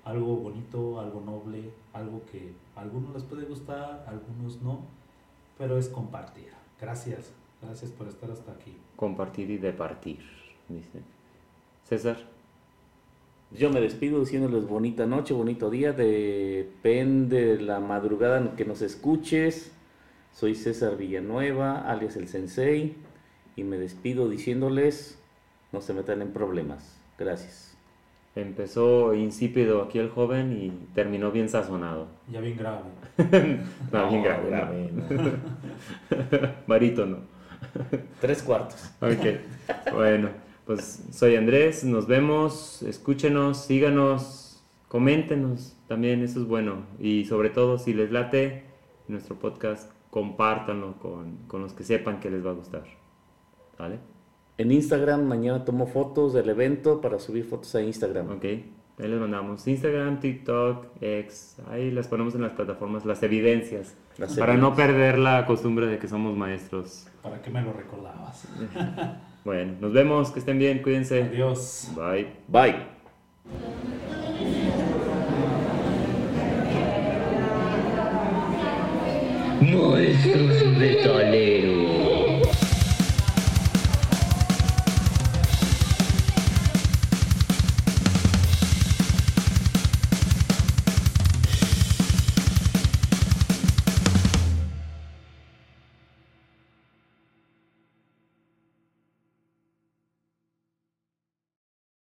algo bonito, algo noble, algo que a algunos les puede gustar, a algunos no, pero es compartir. Gracias, gracias por estar hasta aquí. Compartir y departir, dice. César. Yo me despido diciéndoles bonita noche, bonito día, depende de la madrugada en que nos escuches. Soy César Villanueva, alias el Sensei, y me despido diciéndoles no se metan en problemas. Gracias. Empezó insípido aquí el joven y terminó bien sazonado. Ya bien grave. [LAUGHS] no, bien grave. grave, no. Barítono. [LAUGHS] [LAUGHS] Tres cuartos. Ok, bueno, pues soy Andrés, nos vemos, escúchenos, síganos, coméntenos, también eso es bueno. Y sobre todo, si les late nuestro podcast, compártanlo con, con los que sepan que les va a gustar. ¿Vale? En Instagram mañana tomo fotos del evento para subir fotos a Instagram. Ok, ahí les mandamos Instagram, TikTok, X, ahí las ponemos en las plataformas, las evidencias, Las para no perder la costumbre de que somos maestros. ¿Para qué me lo recordabas? [LAUGHS] Bueno, nos vemos, que estén bien, cuídense. Adiós. Bye. Bye. Monstruos metaleros.